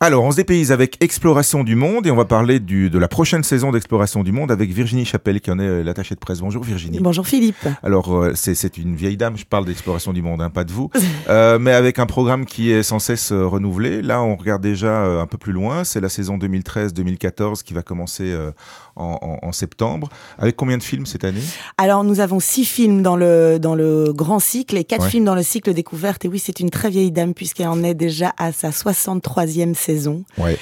Alors, on se dépayse avec Exploration du Monde et on va parler du, de la prochaine saison d'Exploration du Monde avec Virginie Chapelle qui en est euh, l'attachée de presse. Bonjour Virginie. Bonjour Philippe. Alors, euh, c'est une vieille dame, je parle d'Exploration du Monde, hein, pas de vous, euh, mais avec un programme qui est sans cesse euh, renouvelé. Là, on regarde déjà un peu plus loin, c'est la saison 2013-2014 qui va commencer euh, en, en, en, septembre. Avec combien de films cette année? Alors, nous avons six films dans le, dans le grand cycle et quatre ouais. films dans le cycle découverte. Et oui, c'est une très vieille dame puisqu'elle en est déjà à sa 63e saison saison. Ouais.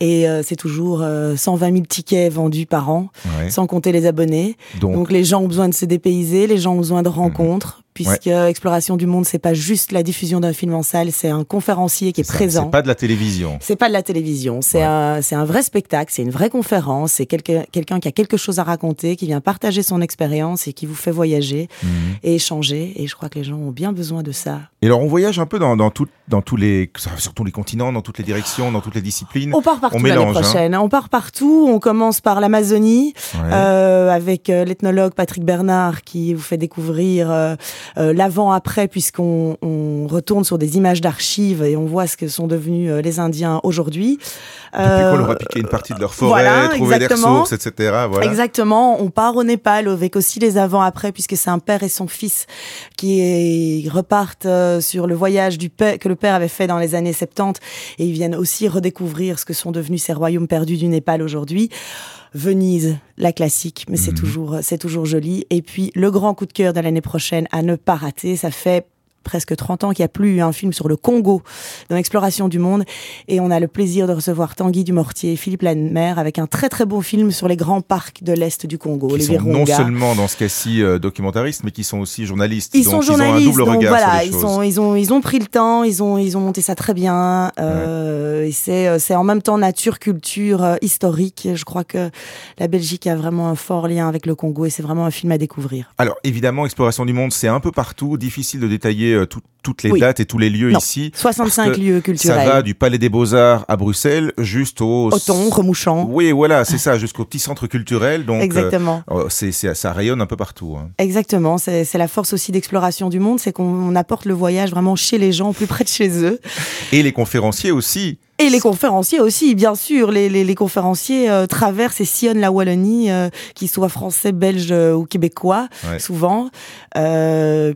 Et euh, c'est toujours euh, 120 000 tickets vendus par an, ouais. sans compter les abonnés. Donc, Donc, les gens ont besoin de se dépayser, les gens ont besoin de rencontres. Mmh puisque ouais. Exploration du Monde, c'est pas juste la diffusion d'un film en salle, c'est un conférencier qui est, présent. C'est pas de la télévision. C'est pas de la télévision, c'est ouais. un, c'est un vrai spectacle, c'est une vraie conférence, c'est quelqu'un quelqu'un qui a quelque chose à raconter, qui vient partager son expérience et qui vous fait voyager mmh. et échanger. Et je crois que les gens ont bien besoin de ça. Et alors, on voyage un peu dans, dans, tout, dans tous les, sur tous les continents, dans toutes les directions, dans toutes les disciplines. On part partout l'année prochaine. Hein. On part partout. On commence par l'Amazonie ouais. euh, avec euh, l'ethnologue Patrick Bernard qui vous fait découvrir euh, l'avant après, puisqu'on on retourne sur des images d'archives et on voit ce que sont devenus euh, les Indiens aujourd'hui. Depuis euh, qu'on leur a piqué une partie de leur forêt, voilà, trouver exactement. des ressources, etc. Voilà. Exactement. On part au Népal avec aussi les avant-après, puisque c'est un père et son fils qui repartent euh, sur le voyage du père, que le père avait fait dans les années 70 et ils viennent aussi redécouvrir ce que sont devenus ces royaumes perdus du Népal aujourd'hui. Venise, la classique, mais mmh. c'est toujours, c'est toujours joli. Et puis, le grand coup de cœur de l'année prochaine à ne pas rater, ça fait presque 30 ans qu'il n'y a plus eu un film sur le Congo dans l'exploration du monde et on a le plaisir de recevoir Tanguy Dumortier et Philippe Lanmer avec un très très beau film sur les grands parcs de l'Est du Congo. Qui les sont Virunga. non seulement dans ce cas-ci euh, documentaristes mais qui sont aussi journalistes. Ils donc sont journalistes, ils ont un double donc regard voilà, sur les ils, choses. sont, ils, ont, ils ont pris le temps, ils ont, ils ont monté ça très bien euh, ouais. c'est, c'est en même temps nature, culture, euh, historique. Je crois que la Belgique a vraiment un fort lien avec le Congo et c'est vraiment un film à découvrir. Alors évidemment, Exploration du monde, c'est un peu partout, difficile de détailler euh, tout, toutes les oui. dates et tous les lieux non. ici. 65 lieux culturels. Ça va du Palais des Beaux-Arts à Bruxelles juste au... Othon, Remouchant. Oui, voilà, c'est ça, jusqu'au petit centre culturel. Donc, Exactement. Euh, c'est, c'est, ça rayonne un peu partout. Hein. Exactement, c'est, la force aussi d'exploration du monde, c'est qu'on apporte le voyage vraiment chez les gens, plus près de chez eux. Et les conférenciers aussi. Et les conférenciers aussi, bien sûr. Les, les, les conférenciers euh, traversent et sillonnent la Wallonie, euh, qu'ils soient français, belges euh, ou québécois, ouais. souvent.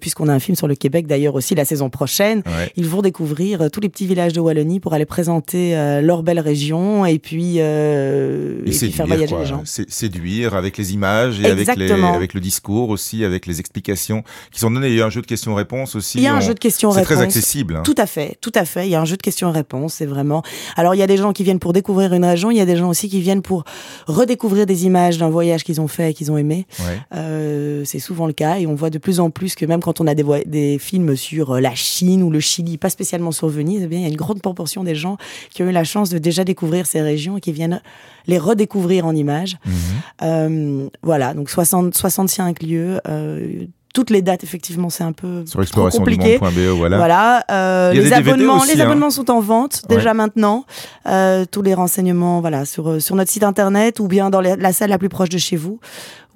Puisqu'on a un film sur le Québec d'ailleurs aussi la saison prochaine. Ouais. Ils vont découvrir euh, tous les petits villages de Wallonie pour aller présenter euh, leur belle région et puis, et, et puis faire voyager quoi. les gens. séduire avec les images et avec, les, avec, le discours aussi, avec les explications qui sont données. Il y a un jeu de questions-réponses aussi. Il y a un jeu de questions-réponses. C'est très accessible. Hein. Tout à fait, tout à fait. Il y a un jeu de questions-réponses. C'est vraiment. Alors il y a des gens qui viennent pour découvrir une région, il y a des gens aussi qui viennent pour redécouvrir des images d'un voyage qu'ils ont fait et qu'ils ont aimé. Ouais. Euh, c'est souvent le cas et on voit de plus en plus que même quand on a des, des films sur euh, la Chine ou le Chili, pas spécialement sur Venise, eh bien il y a une grande proportion des gens qui ont eu la chance de déjà découvrir ces régions et qui viennent les redécouvrir en images. Mmh. Euh, voilà, donc 60, 65 lieux. Euh, toutes les dates, effectivement, c'est un peu sur compliqué. E, voilà. voilà euh, les abonnements, aussi, les hein. abonnements sont en vente déjà ouais. maintenant. Euh, tous les renseignements, voilà, sur sur notre site internet ou bien dans la salle la plus proche de chez vous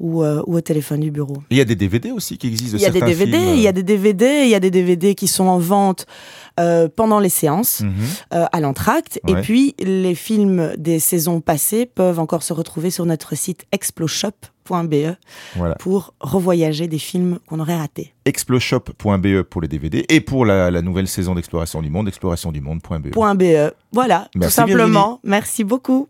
ou, euh, ou au téléphone du bureau. Il y a des DVD aussi qui existent. Il y a des DVD, il y a des DVD, il y a des DVD qui sont en vente. Euh, pendant les séances mmh. euh, à l'entracte. Ouais. Et puis, les films des saisons passées peuvent encore se retrouver sur notre site exploshop.be voilà. pour revoyager des films qu'on aurait ratés. exploshop.be pour les DVD et pour la, la nouvelle saison d'Exploration du Monde, explorationdumonde.be. .be. Voilà, Merci tout simplement. Virginie. Merci beaucoup.